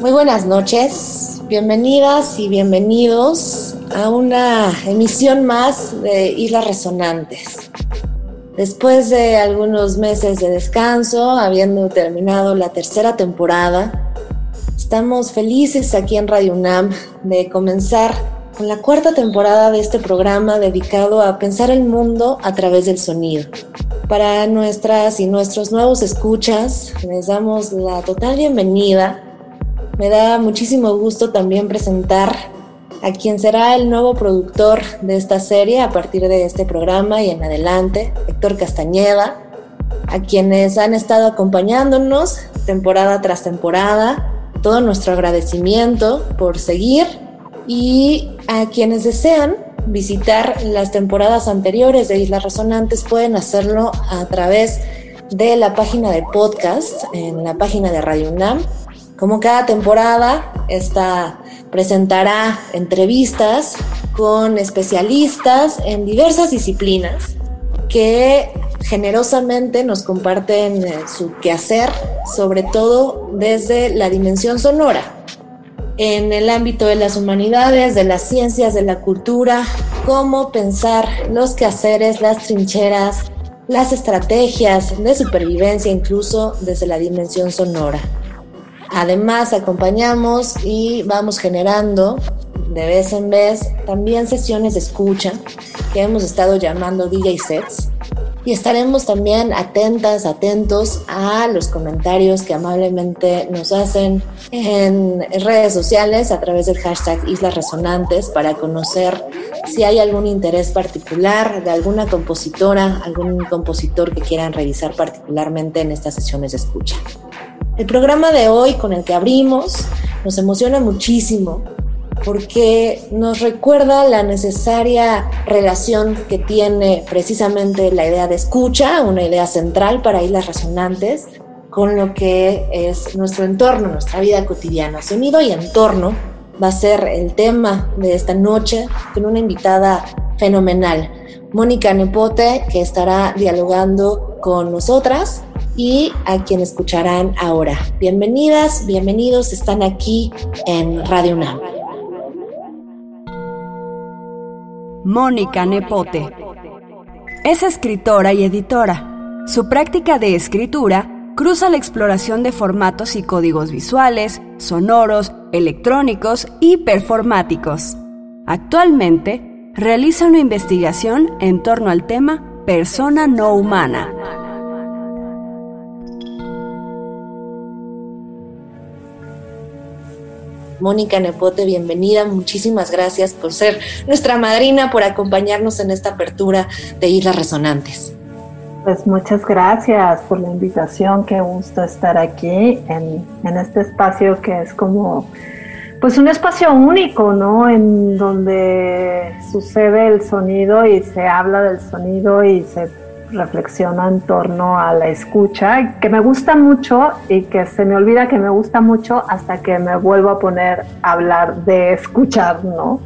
Muy buenas noches, bienvenidas y bienvenidos a una emisión más de Islas Resonantes. Después de algunos meses de descanso, habiendo terminado la tercera temporada, estamos felices aquí en Radio UNAM de comenzar con la cuarta temporada de este programa dedicado a pensar el mundo a través del sonido. Para nuestras y nuestros nuevos escuchas, les damos la total bienvenida me da muchísimo gusto también presentar a quien será el nuevo productor de esta serie a partir de este programa y en adelante, Héctor Castañeda, a quienes han estado acompañándonos temporada tras temporada, todo nuestro agradecimiento por seguir y a quienes desean visitar las temporadas anteriores de Islas Resonantes pueden hacerlo a través de la página de podcast en la página de Radio UNAM como cada temporada, esta presentará entrevistas con especialistas en diversas disciplinas que generosamente nos comparten eh, su quehacer, sobre todo desde la dimensión sonora, en el ámbito de las humanidades, de las ciencias, de la cultura, cómo pensar los quehaceres, las trincheras, las estrategias de supervivencia, incluso desde la dimensión sonora. Además, acompañamos y vamos generando de vez en vez también sesiones de escucha que hemos estado llamando DJ sets y estaremos también atentas, atentos a los comentarios que amablemente nos hacen en redes sociales a través del hashtag Islas Resonantes para conocer si hay algún interés particular de alguna compositora, algún compositor que quieran revisar particularmente en estas sesiones de escucha. El programa de hoy con el que abrimos nos emociona muchísimo porque nos recuerda la necesaria relación que tiene precisamente la idea de escucha, una idea central para islas resonantes, con lo que es nuestro entorno, nuestra vida cotidiana. Sonido y entorno va a ser el tema de esta noche con una invitada fenomenal, Mónica Nepote, que estará dialogando con nosotras y a quien escucharán ahora. Bienvenidas, bienvenidos, están aquí en Radio UNAM. Mónica Nepote es escritora y editora. Su práctica de escritura cruza la exploración de formatos y códigos visuales, sonoros, electrónicos y performáticos. Actualmente, realiza una investigación en torno al tema persona no humana Mónica Nepote, bienvenida. Muchísimas gracias por ser nuestra madrina, por acompañarnos en esta apertura de Islas Resonantes. Pues muchas gracias por la invitación, qué gusto estar aquí en, en este espacio que es como, pues un espacio único, ¿no? En donde sucede el sonido y se habla del sonido y se reflexiona en torno a la escucha, que me gusta mucho y que se me olvida que me gusta mucho hasta que me vuelvo a poner a hablar de escuchar, ¿no?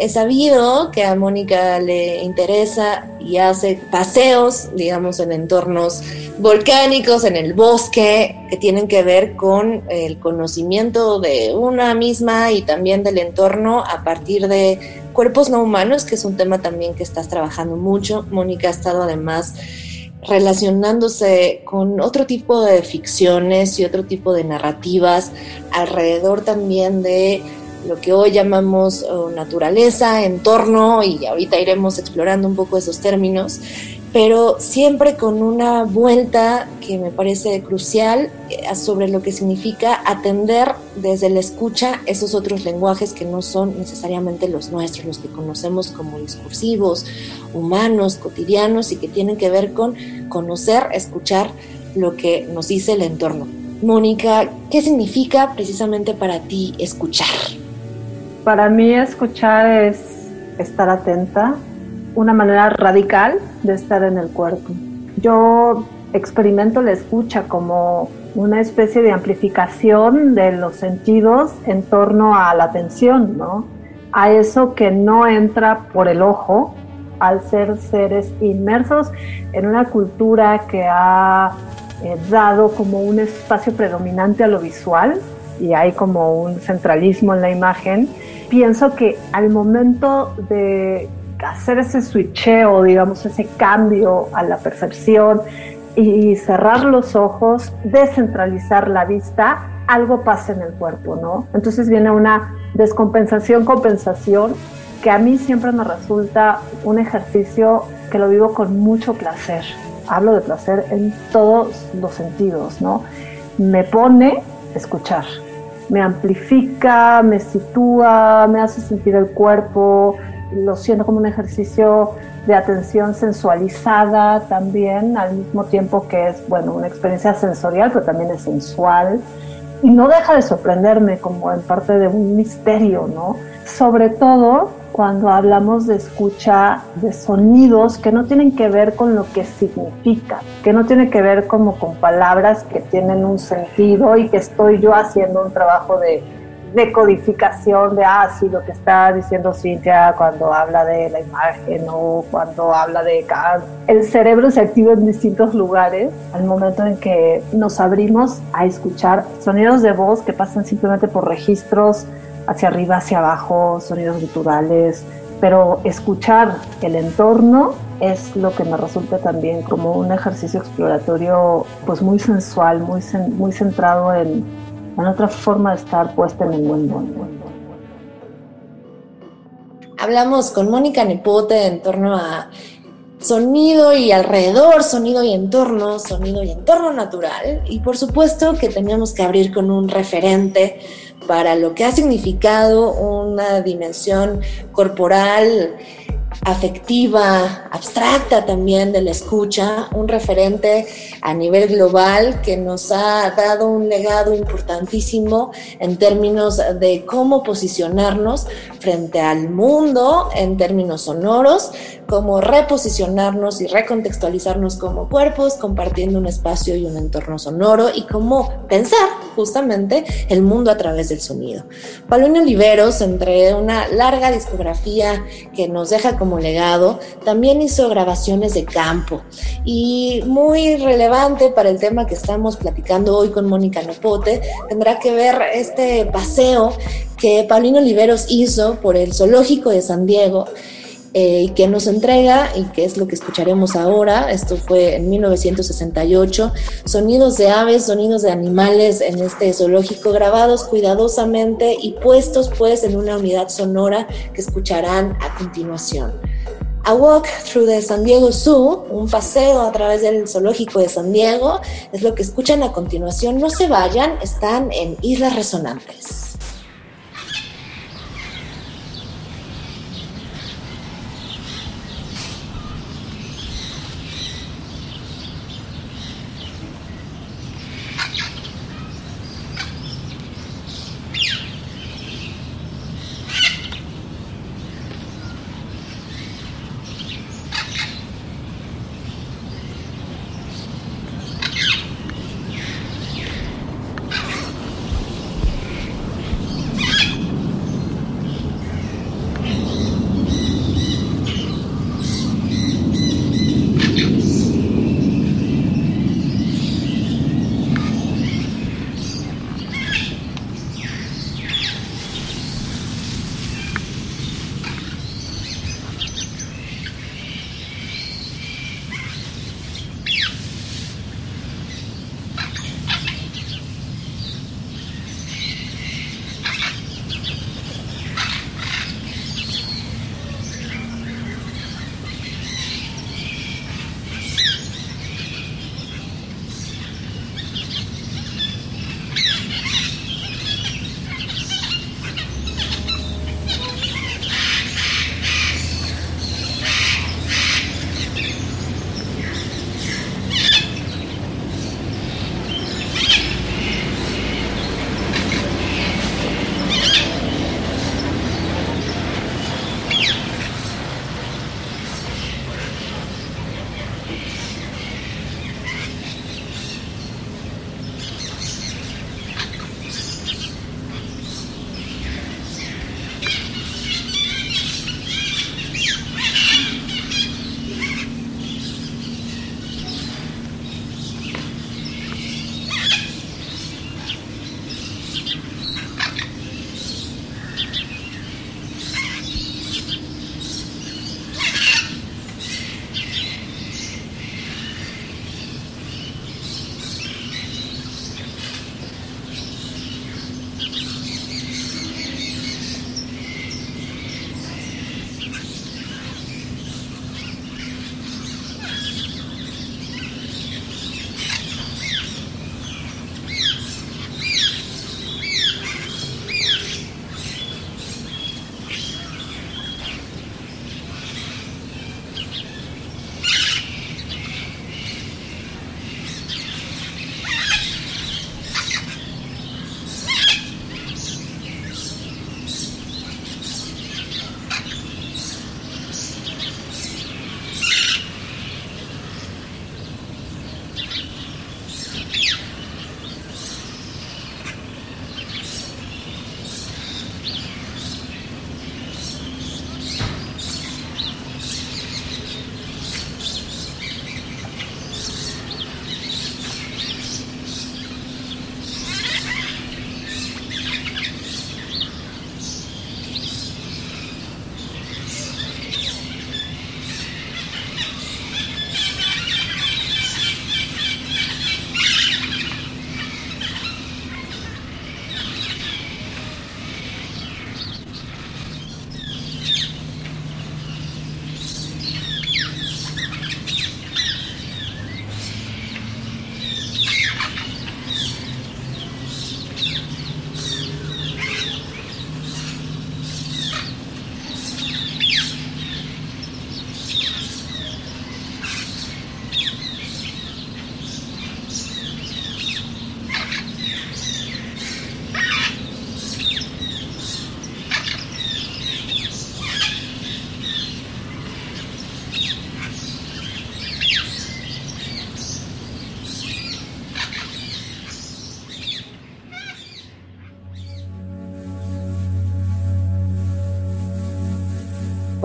He sabido que a Mónica le interesa y hace paseos, digamos, en entornos volcánicos, en el bosque, que tienen que ver con el conocimiento de una misma y también del entorno a partir de cuerpos no humanos, que es un tema también que estás trabajando mucho. Mónica ha estado además relacionándose con otro tipo de ficciones y otro tipo de narrativas alrededor también de lo que hoy llamamos oh, naturaleza, entorno, y ahorita iremos explorando un poco esos términos, pero siempre con una vuelta que me parece crucial eh, sobre lo que significa atender desde la escucha esos otros lenguajes que no son necesariamente los nuestros, los que conocemos como discursivos, humanos, cotidianos y que tienen que ver con conocer, escuchar lo que nos dice el entorno. Mónica, ¿qué significa precisamente para ti escuchar? Para mí escuchar es estar atenta, una manera radical de estar en el cuerpo. Yo experimento la escucha como una especie de amplificación de los sentidos en torno a la atención, ¿no? A eso que no entra por el ojo al ser seres inmersos en una cultura que ha eh, dado como un espacio predominante a lo visual y hay como un centralismo en la imagen. Pienso que al momento de hacer ese switcheo, digamos, ese cambio a la percepción y cerrar los ojos, descentralizar la vista, algo pasa en el cuerpo, ¿no? Entonces viene una descompensación, compensación, que a mí siempre me resulta un ejercicio que lo vivo con mucho placer. Hablo de placer en todos los sentidos, ¿no? Me pone escuchar, me amplifica, me sitúa, me hace sentir el cuerpo, lo siento como un ejercicio de atención sensualizada también, al mismo tiempo que es, bueno, una experiencia sensorial, pero también es sensual. Y no deja de sorprenderme como en parte de un misterio, ¿no? Sobre todo cuando hablamos de escucha de sonidos que no tienen que ver con lo que significa, que no tiene que ver como con palabras que tienen un sentido y que estoy yo haciendo un trabajo de decodificación de, ah, lo que está diciendo Cintia cuando habla de la imagen o cuando habla de... El cerebro se activa en distintos lugares al momento en que nos abrimos a escuchar sonidos de voz que pasan simplemente por registros hacia arriba, hacia abajo, sonidos guturales, pero escuchar el entorno es lo que me resulta también como un ejercicio exploratorio pues muy sensual, muy, muy centrado en, en otra forma de estar puesta en el mundo. Hablamos con Mónica Nepote en torno a sonido y alrededor, sonido y entorno, sonido y entorno natural. Y por supuesto que teníamos que abrir con un referente para lo que ha significado una dimensión corporal afectiva, abstracta también de la escucha, un referente a nivel global que nos ha dado un legado importantísimo en términos de cómo posicionarnos frente al mundo en términos sonoros, cómo reposicionarnos y recontextualizarnos como cuerpos, compartiendo un espacio y un entorno sonoro y cómo pensar justamente el mundo a través del sonido. Palonio Oliveros, entre una larga discografía que nos deja como legado, también hizo grabaciones de campo y muy relevante para el tema que estamos platicando hoy con Mónica Nopote, tendrá que ver este paseo que Paulino Oliveros hizo por el zoológico de San Diego eh, que nos entrega, y que es lo que escucharemos ahora, esto fue en 1968, sonidos de aves, sonidos de animales en este zoológico grabados cuidadosamente y puestos pues en una unidad sonora que escucharán a continuación. A Walk Through the San Diego Zoo, un paseo a través del zoológico de San Diego, es lo que escuchan a continuación. No se vayan, están en Islas Resonantes.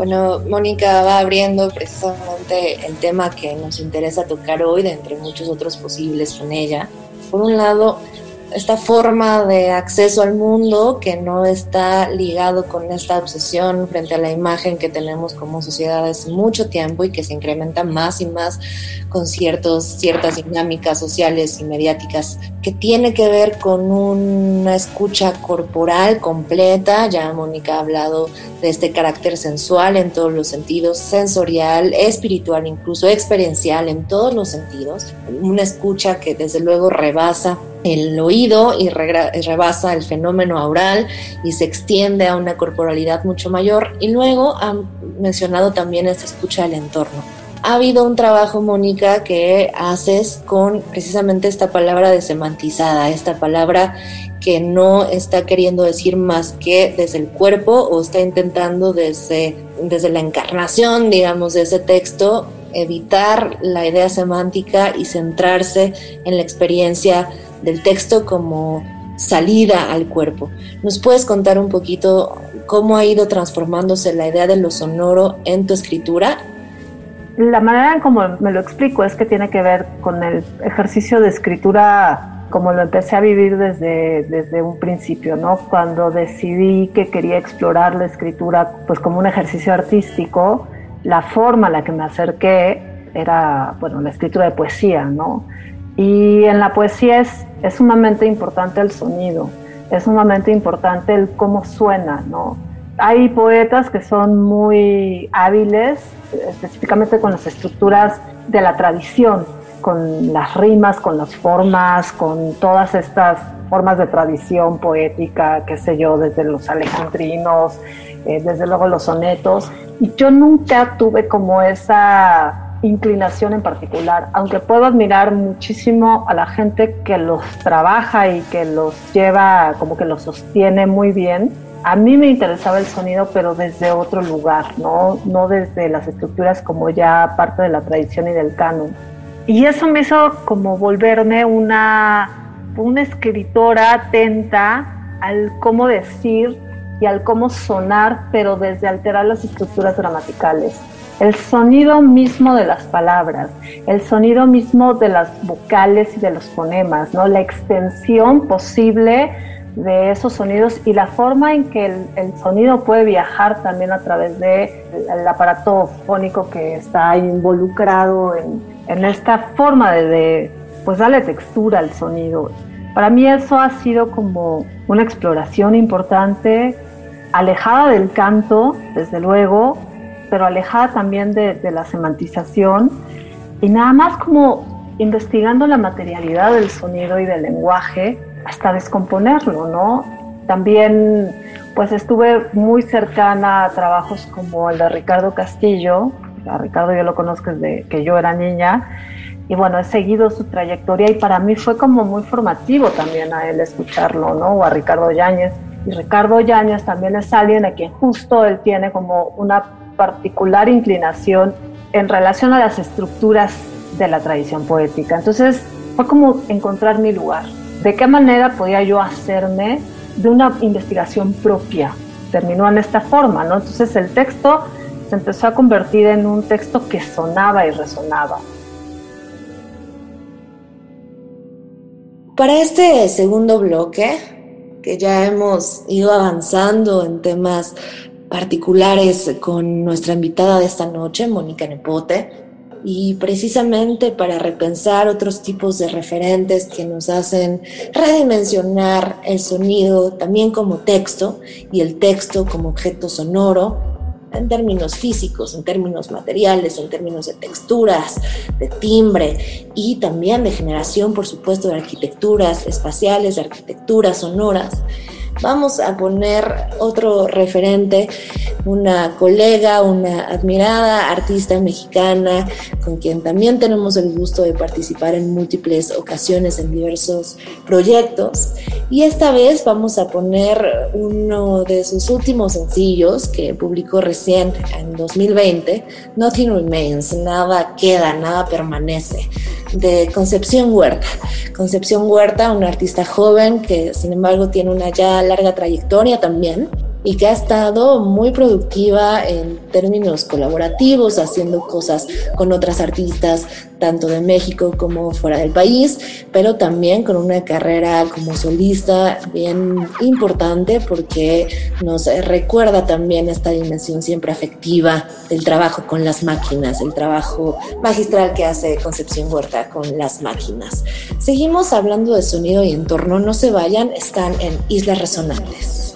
Bueno, Mónica va abriendo precisamente el tema que nos interesa tocar hoy, de entre muchos otros posibles con ella. Por un lado, esta forma de acceso al mundo que no está ligado con esta obsesión frente a la imagen que tenemos como sociedad hace mucho tiempo y que se incrementa más y más con ciertas dinámicas sociales y mediáticas que tiene que ver con una escucha corporal completa. Ya Mónica ha hablado de este carácter sensual en todos los sentidos, sensorial, espiritual, incluso experiencial en todos los sentidos. Una escucha que desde luego rebasa el oído y rebasa el fenómeno aural y se extiende a una corporalidad mucho mayor. Y luego han mencionado también esta escucha del entorno. Ha habido un trabajo, Mónica, que haces con precisamente esta palabra desemantizada, esta palabra que no está queriendo decir más que desde el cuerpo o está intentando desde, desde la encarnación, digamos, de ese texto, evitar la idea semántica y centrarse en la experiencia del texto como salida al cuerpo. ¿Nos puedes contar un poquito cómo ha ido transformándose la idea de lo sonoro en tu escritura? La manera en como me lo explico es que tiene que ver con el ejercicio de escritura como lo empecé a vivir desde, desde un principio, ¿no? Cuando decidí que quería explorar la escritura pues como un ejercicio artístico, la forma a la que me acerqué era, bueno, la escritura de poesía, ¿no? Y en la poesía es, es sumamente importante el sonido, es sumamente importante el cómo suena, ¿no? Hay poetas que son muy hábiles, específicamente con las estructuras de la tradición, con las rimas, con las formas, con todas estas formas de tradición poética, qué sé yo, desde los alejandrinos, eh, desde luego los sonetos. Y yo nunca tuve como esa inclinación en particular, aunque puedo admirar muchísimo a la gente que los trabaja y que los lleva, como que los sostiene muy bien. A mí me interesaba el sonido, pero desde otro lugar, no, no desde las estructuras como ya parte de la tradición y del canon. Y eso me hizo como volverme una, una escritora atenta al cómo decir y al cómo sonar, pero desde alterar las estructuras gramaticales el sonido mismo de las palabras, el sonido mismo de las vocales y de los fonemas, ¿no? La extensión posible de esos sonidos y la forma en que el, sonido puede viajar también a través del el aparato fónico que está involucrado en, esta forma de, de, pues darle textura al sonido. Para mí eso ha sido como una exploración importante, alejada del canto, desde luego, pero alejada también de, la semantización y nada más como investigando la materialidad del sonido y del lenguaje hasta descomponerlo, ¿no? También pues estuve muy cercana a trabajos como el de Ricardo Castillo, a Ricardo yo lo conozco desde que yo era niña, y bueno, he seguido su trayectoria y para mí fue como muy formativo también a él escucharlo, ¿no? O a Ricardo Yáñez. Y Ricardo Yáñez también es alguien a quien justo él tiene como una particular inclinación en relación a las estructuras de la tradición poética. Entonces fue como encontrar mi lugar. ¿De qué manera podía yo hacerme de una investigación propia? Terminó en esta forma, ¿no? Entonces el texto se empezó a convertir en un texto que sonaba y resonaba. Para este segundo bloque, que ya hemos ido avanzando en temas particulares con nuestra invitada de esta noche, Mónica Nepote, y precisamente para repensar otros tipos de referentes que nos hacen redimensionar el sonido también como texto y el texto como objeto sonoro en términos físicos, en términos materiales, en términos de texturas, de timbre y también de generación, por supuesto, de arquitecturas espaciales, de arquitecturas sonoras vamos a poner otro referente, una colega, una admirada artista mexicana con quien también tenemos el gusto de participar en múltiples ocasiones en diversos proyectos. Y esta vez vamos a poner uno de sus últimos sencillos que publicó recién en 2020, Nothing Remains, nada queda, nada permanece de Concepción Huerta. Concepción Huerta, una artista joven que sin embargo tiene una ya larga trayectoria también y que ha estado muy productiva en términos colaborativos, haciendo cosas con otras artistas, tanto de México como fuera del país, pero también con una carrera como solista bien importante porque nos recuerda también esta dimensión siempre afectiva del trabajo con las máquinas, el trabajo magistral que hace Concepción Huerta con las máquinas. Seguimos hablando de sonido y entorno, no se vayan, están en Islas Resonantes.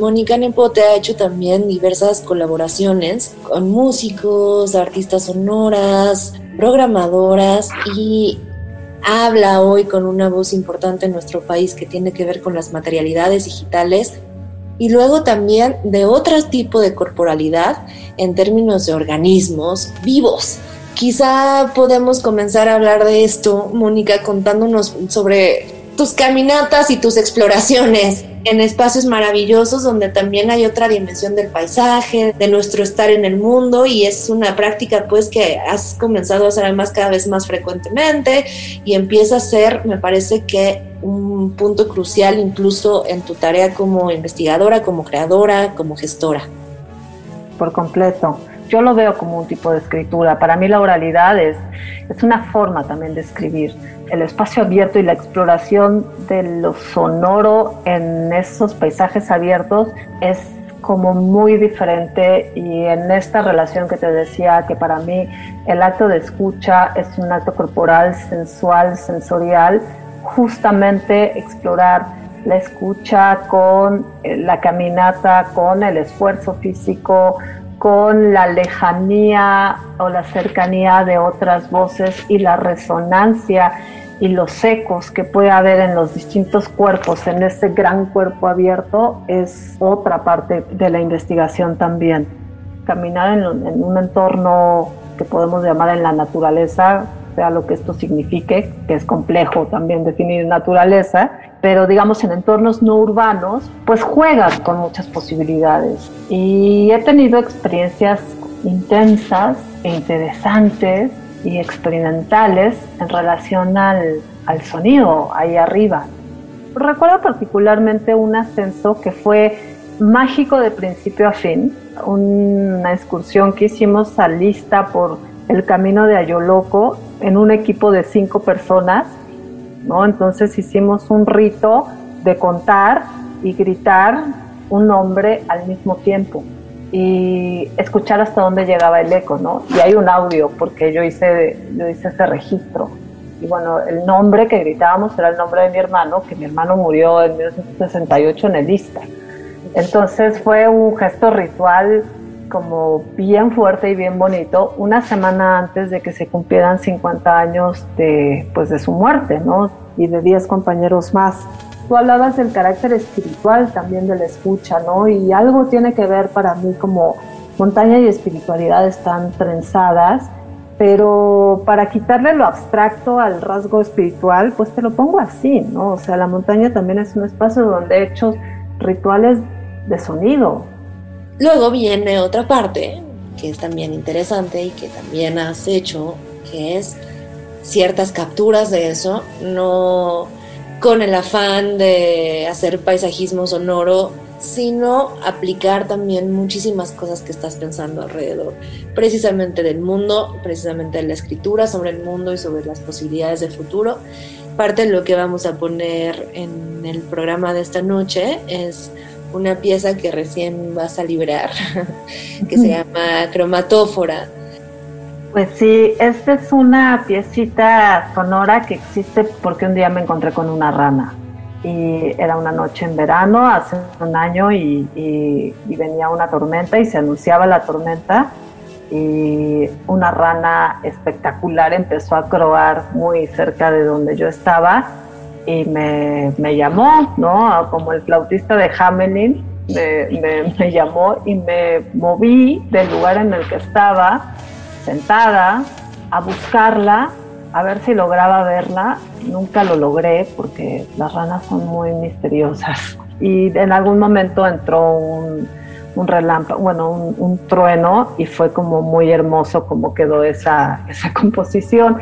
Mónica Nepote ha hecho también diversas colaboraciones con músicos, artistas sonoras, programadoras y habla hoy con una voz importante en nuestro país que tiene que ver con las materialidades digitales y luego también de otro tipo de corporalidad en términos de organismos vivos. Quizá podemos comenzar a hablar de esto, Mónica, contándonos sobre tus caminatas y tus exploraciones en espacios maravillosos donde también hay otra dimensión del paisaje, de nuestro estar en el mundo y es una práctica pues que has comenzado a hacer además cada vez más frecuentemente y empieza a ser, me parece que un punto crucial incluso en tu tarea como investigadora, como creadora, como gestora. Por completo. Yo lo veo como un tipo de escritura. Para mí la oralidad es, es una forma también de escribir el espacio abierto y la exploración de lo sonoro en esos paisajes abiertos es como muy diferente y en esta relación que te decía que para mí el acto de escucha es un acto corporal, sensual, sensorial, justamente explorar la escucha con eh, la caminata, con el esfuerzo físico, con la lejanía o la cercanía de otras voces y la resonancia y los ecos que puede haber en los distintos cuerpos, en ese gran cuerpo abierto, es otra parte de la investigación también. Caminar en, un entorno que podemos llamar en la naturaleza, sea lo que esto signifique, que es complejo también definir naturaleza, pero digamos en entornos no urbanos, pues juegas con muchas posibilidades. Y he tenido experiencias intensas e interesantes y experimentales en relación al, al sonido ahí arriba. Recuerdo particularmente un ascenso que fue mágico de principio a fin, una excursión que hicimos a lista por el camino de Ayoloco en un equipo de cinco personas, ¿no? Entonces hicimos un rito de contar y gritar un nombre al mismo tiempo y escuchar hasta dónde llegaba el eco, ¿no? Y hay un audio porque yo hice, yo hice ese registro. Y bueno, el nombre que gritábamos era el nombre de mi hermano, que mi hermano murió en 1968 en el Ista. Entonces fue un gesto ritual como bien fuerte y bien bonito, una semana antes de que se cumplieran 50 años de, pues de su muerte, ¿no? Y de 10 compañeros más. Tú hablabas del carácter espiritual también de la escucha, ¿no? Y algo tiene que ver para mí como montaña y espiritualidad están trenzadas, pero para quitarle lo abstracto al rasgo espiritual, pues te lo pongo así, ¿no? O sea, la montaña también es un espacio donde he rituales de sonido. Luego viene otra parte que es también interesante y que también has hecho, que es ciertas capturas de eso, no con el afán de hacer paisajismo sonoro, sino aplicar también muchísimas cosas que estás pensando alrededor, precisamente del mundo, precisamente de la escritura sobre el mundo y sobre las posibilidades de futuro. Parte de lo que vamos a poner en el programa de esta noche es una pieza que recién vas a librar, que se llama Cromatófora pues sí, esta es una piecita sonora que existe porque un día me encontré con una rana. Y era una noche en verano, hace un año y, venía una tormenta y se anunciaba la tormenta. Y una rana espectacular empezó a croar muy cerca de donde yo estaba y me, llamó, ¿no? Como el flautista de Hamelin, me, me llamó y me moví del lugar en el que estaba sentada a buscarla, a ver si lograba verla. Nunca lo logré porque las ranas son muy misteriosas. Y en algún momento entró un, relámpago, bueno, un, trueno y fue como muy hermoso como quedó esa, esa composición.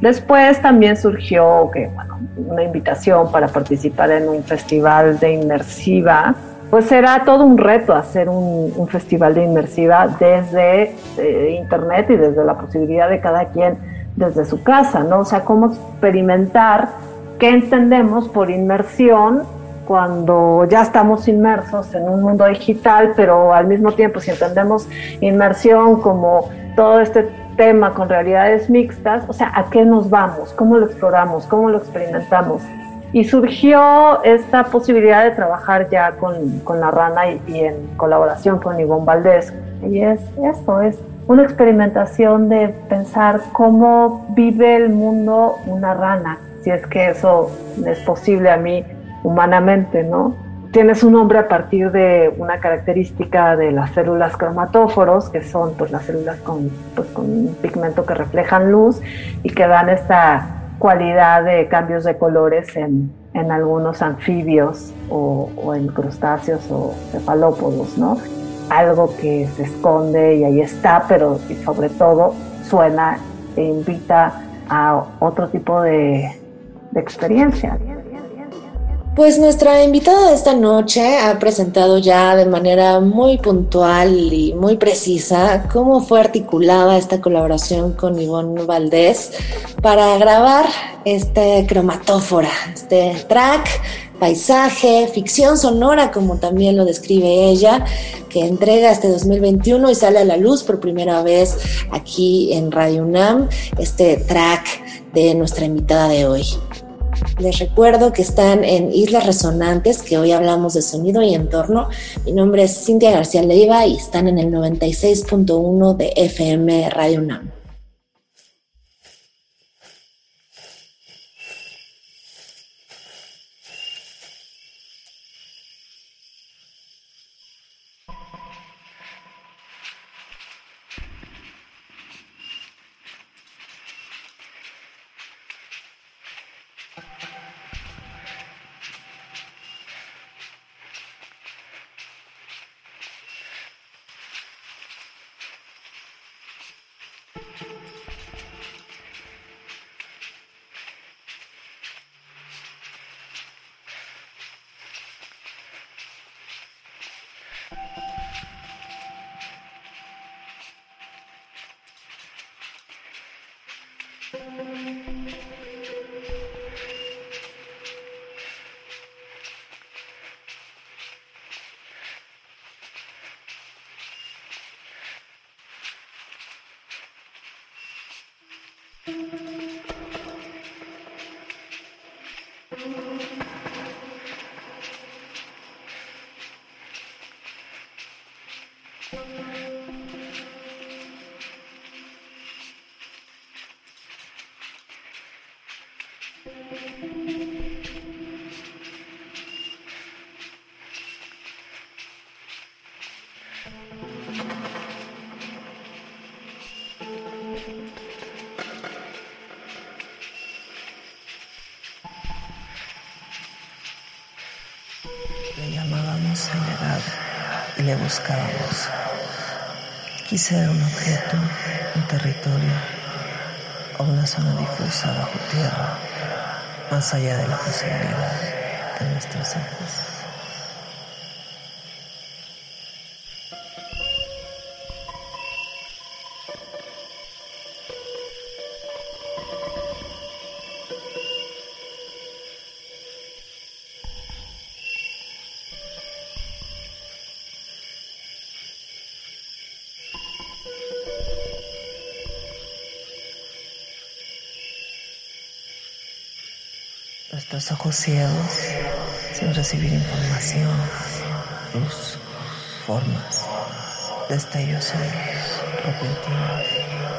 Después también surgió que, bueno, una invitación para participar en un festival de inmersiva pues será todo un reto hacer un, festival de inmersiva desde eh, internet y desde la posibilidad de cada quien desde su casa, ¿no? O sea, cómo experimentar qué entendemos por inmersión cuando ya estamos inmersos en un mundo digital, pero al mismo tiempo si entendemos inmersión como todo este tema con realidades mixtas, o sea, ¿a qué nos vamos? ¿Cómo lo exploramos? ¿Cómo lo experimentamos? Y surgió esta posibilidad de trabajar ya con, con la rana y, en colaboración con Ivonne Valdés. Y es esto, es una experimentación de pensar cómo vive el mundo una rana, si es que eso es posible a mí humanamente, ¿no? tiene su nombre a partir de una característica de las células cromatóforos, que son pues, las células con, pues, con un pigmento que reflejan luz y que dan esta cualidad de cambios de colores en, en algunos anfibios o, en crustáceos o cefalópodos, ¿no? Algo que se esconde y ahí está, pero sobre todo suena e invita a otro tipo de, de experiencia. Pues nuestra invitada de esta noche ha presentado ya de manera muy puntual y muy precisa cómo fue articulada esta colaboración con Ivonne Valdés para grabar este cromatófora, este track, paisaje, ficción sonora, como también lo describe ella, que entrega este 2021 y sale a la luz por primera vez aquí en Radio UNAM, este track de nuestra invitada de hoy. Les recuerdo que están en Islas Resonantes, que hoy hablamos de sonido y entorno. Mi nombre es Cintia García Leiva y están en el 96.1 de FM Radio UNAM. Y le buscábamos. Ver un objeto, un territorio o una zona difusa bajo tierra, más allá de la posibilidad de nuestros ojos. Ciegos, sin recibir información, luz, formas, destellos repentinos.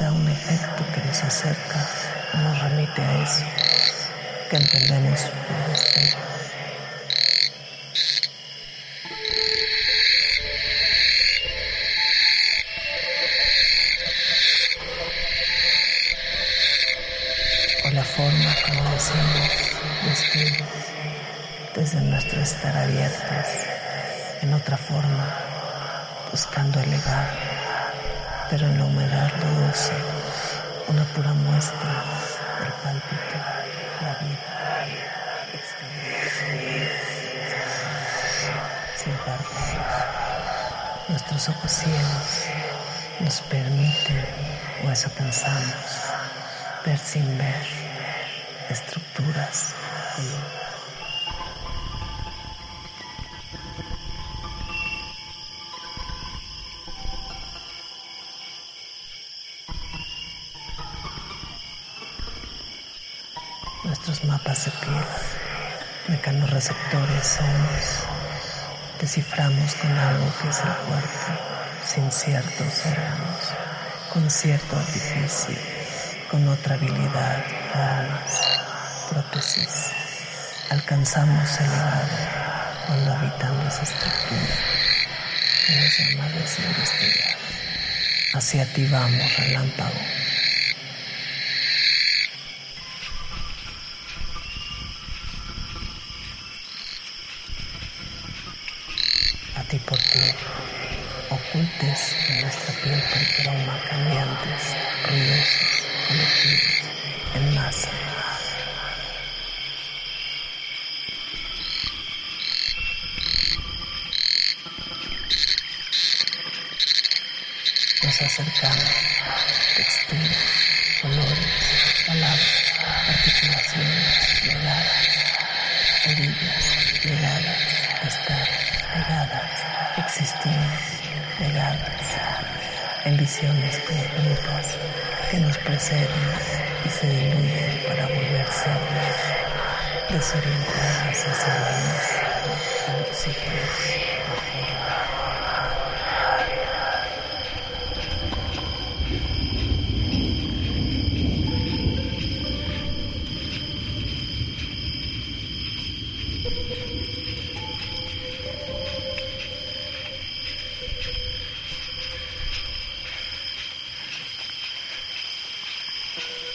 Quizá un efecto que nos acerca nos remite a eso que entendemos por respeto. O la forma como decimos vestirnos desde nuestro estar abiertos en otra forma, buscando elevar pero en la humedad dulce, una pura muestra del pálpito, la vida, sin párpados. Nuestros ojos ciegos nos permiten, o eso pensamos, ver sin ver somos, desciframos con algo que es el cuerpo, sin ciertos órganos, con cierto artificio, con otra habilidad, armas, prótesis. Alcanzamos el elevado cuando habitamos estructura que nos llama desinvestigado. Hacia ti vamos, relámpago. A ti por ti, ocultes en nuestra piel trauma cambiantes, ruidosos, colectivos, en masa. Cosas cercanas, texturas, olores, palabras, articulaciones, llegadas, orillas, llegadas, estar, pegadas, existimos, pegadas, en visiones conjuntas y se diluyen para volverse desorientadas hacia you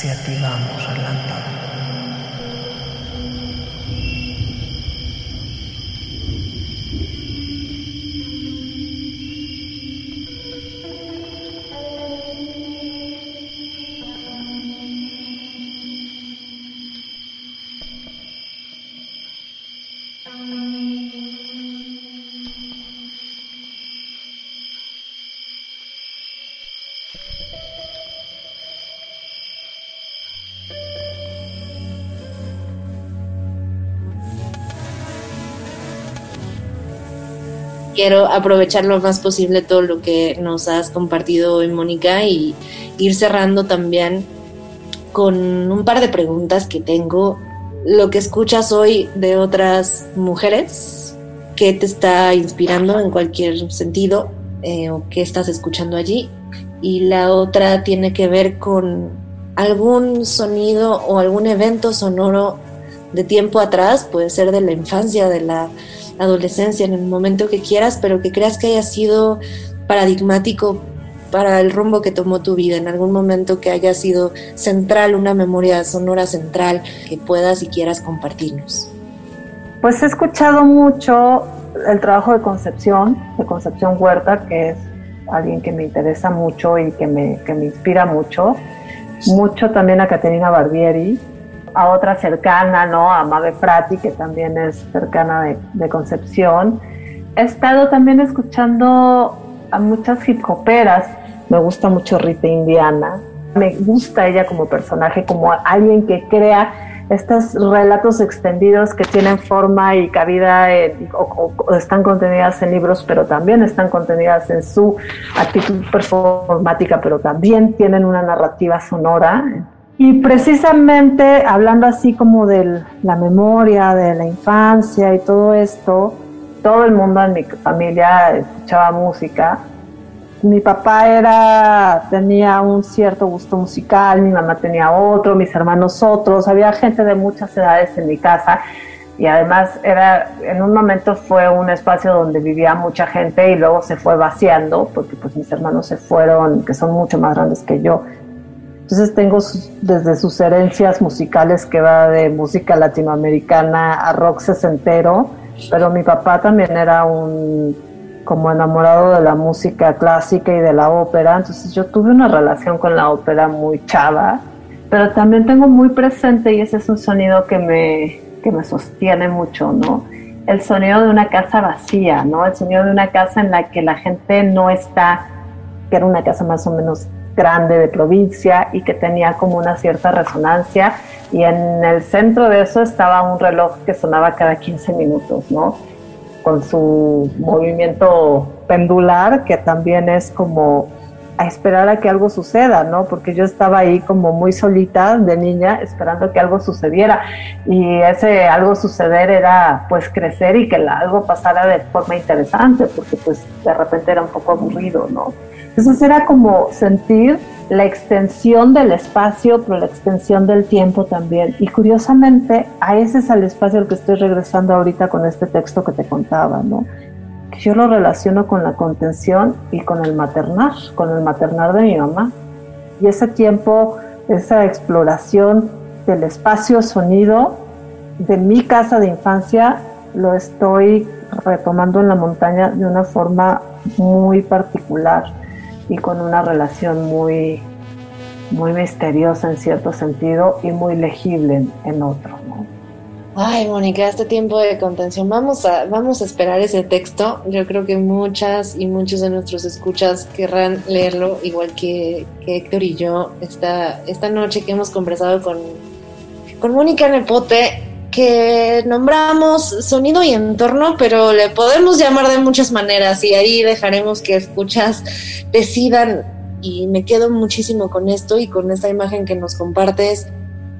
Hacia ti vamos, quiero aprovechar lo más posible todo lo que nos has compartido hoy, Mónica, y ir cerrando también con un par de preguntas que tengo. Lo que escuchas hoy de otras mujeres, ¿qué te está inspirando en cualquier sentido? Eh, ¿O qué estás escuchando allí? Y la otra tiene que ver con algún sonido o algún evento sonoro de tiempo atrás, puede ser de la infancia, de la adolescencia, en el momento que quieras, pero que creas que haya sido paradigmático para el rumbo que tomó tu vida, en algún momento que haya sido central, una memoria sonora central que puedas y quieras compartirnos. Pues he escuchado mucho el trabajo de Concepción, de Concepción Huerta, que es alguien que me interesa mucho y que me, que me inspira mucho. Mucho también a Caterina Barbieri, a otra cercana, ¿no? A Mabe Frati, que también es cercana de, Concepción. He estado también escuchando a muchas hip hoperas. Me gusta mucho Rita Indiana. Me gusta ella como personaje, como alguien que crea estos relatos extendidos que tienen forma y cabida o, están contenidas en libros, pero también están contenidas en su actitud performática, pero también tienen una narrativa sonora y precisamente hablando así como de la memoria, de la infancia y todo esto, todo el mundo en mi familia escuchaba música. Mi papá era, tenía un cierto gusto musical, mi mamá tenía otro, mis hermanos otros, había gente de muchas edades en mi casa y además era, en un momento fue un espacio donde vivía mucha gente y luego se fue vaciando porque pues mis hermanos se fueron, que son mucho más grandes que yo, entonces tengo desde sus herencias musicales que va de música latinoamericana a rock sesentero, pero mi papá también era un como enamorado de la música clásica y de la ópera, entonces yo tuve una relación con la ópera muy chava, pero también tengo muy presente, y ese es un sonido que me, que me sostiene mucho, ¿no? El sonido de una casa vacía, ¿no? El sonido de una casa en la que la gente no está, que era una casa más o menos grande de provincia y que tenía como una cierta resonancia y en el centro de eso estaba un reloj que sonaba cada 15 minutos, ¿no? Con su movimiento pendular que también es como a esperar a que algo suceda, ¿no? Porque yo estaba ahí como muy solita de niña esperando que algo sucediera y ese algo suceder era pues crecer y que algo pasara de forma interesante porque pues de repente era un poco aburrido, ¿no? Entonces era como sentir la extensión del espacio, pero la extensión del tiempo también. Y curiosamente, a ese es el espacio al que estoy regresando ahorita con este texto que te contaba, ¿no? Yo lo relaciono con la contención y con el maternar, con el maternar de mi mamá. Y ese tiempo, esa exploración del espacio sonido de mi casa de infancia, lo estoy retomando en la montaña de una forma muy particular y con una relación muy, muy misteriosa en cierto sentido y muy legible en, otro. Ay, Mónica, este tiempo de contención, vamos a, vamos a esperar ese texto. Yo creo que muchas y muchos de nuestros escuchas querrán leerlo, igual que, Héctor y yo, esta, esta noche que hemos conversado con, con Mónica Nepote que nombramos sonido y entorno, pero le podemos llamar de muchas maneras y ahí dejaremos que escuchas decidan y me quedo muchísimo con esto y con esta imagen que nos compartes.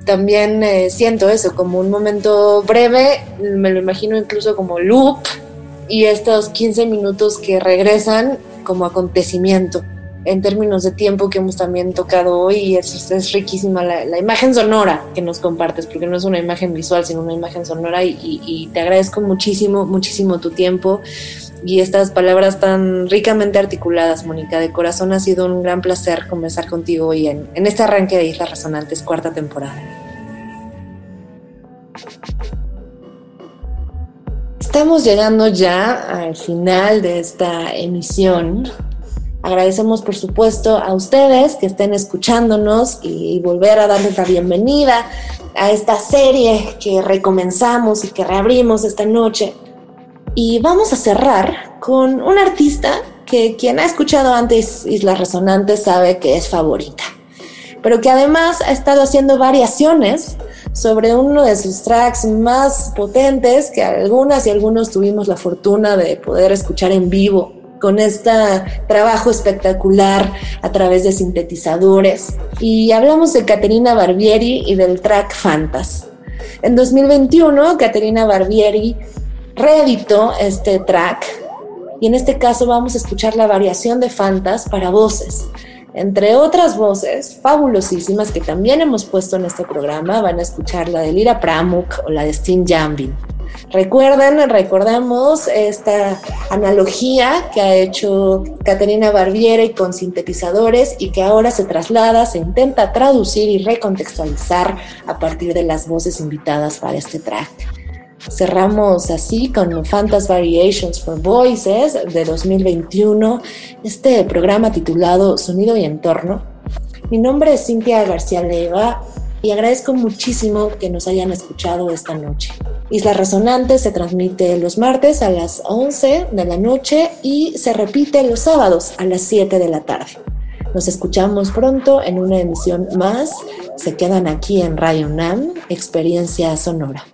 También eh, siento eso como un momento breve, me lo imagino incluso como loop y estos 15 minutos que regresan como acontecimiento en términos de tiempo que hemos también tocado hoy y es, riquísima la, imagen sonora que nos compartes, porque no es una imagen visual, sino una imagen sonora y, te agradezco muchísimo, muchísimo tu tiempo y estas palabras tan ricamente articuladas, Mónica. De corazón ha sido un gran placer conversar contigo hoy en este arranque de Islas Resonantes, cuarta temporada. Estamos llegando ya al final de esta emisión Agradecemos, por supuesto, a ustedes que estén escuchándonos y volver a darles la bienvenida a esta serie que recomenzamos y que reabrimos esta noche. Y vamos a cerrar con un artista que quien ha escuchado antes Islas Resonantes sabe que es favorita, pero que además ha estado haciendo variaciones sobre uno de sus tracks más potentes que algunas y algunos tuvimos la fortuna de poder escuchar en vivo con este trabajo espectacular a través de sintetizadores. Y hablamos de Caterina Barbieri y del track Fantas. En 2021, Caterina Barbieri reeditó este track y en este caso vamos a escuchar la variación de Fantas para voces. Entre otras voces fabulosísimas que también hemos puesto en este programa, van a escuchar la de Lira Pramuk o la de Steen Jambin. Recuerden, recordamos esta analogía que ha hecho Caterina Barbieri con sintetizadores y que ahora se traslada, se intenta traducir y recontextualizar a partir de las voces invitadas para este track. Cerramos así con Fantas Variations for Voices de 2021, este programa titulado Sonido y Entorno. Mi nombre es Cintia García Leva y agradezco muchísimo que nos hayan escuchado esta noche. Isla Resonante se transmite los martes a las 11 de la noche y se repite los sábados a las 7 de la tarde. Nos escuchamos pronto en una emisión más. Se quedan aquí en Radio NAM, Experiencia Sonora.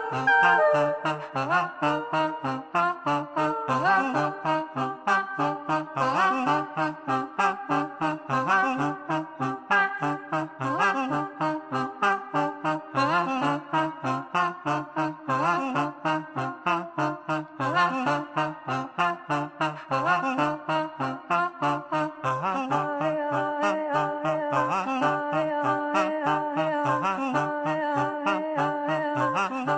ah, ah.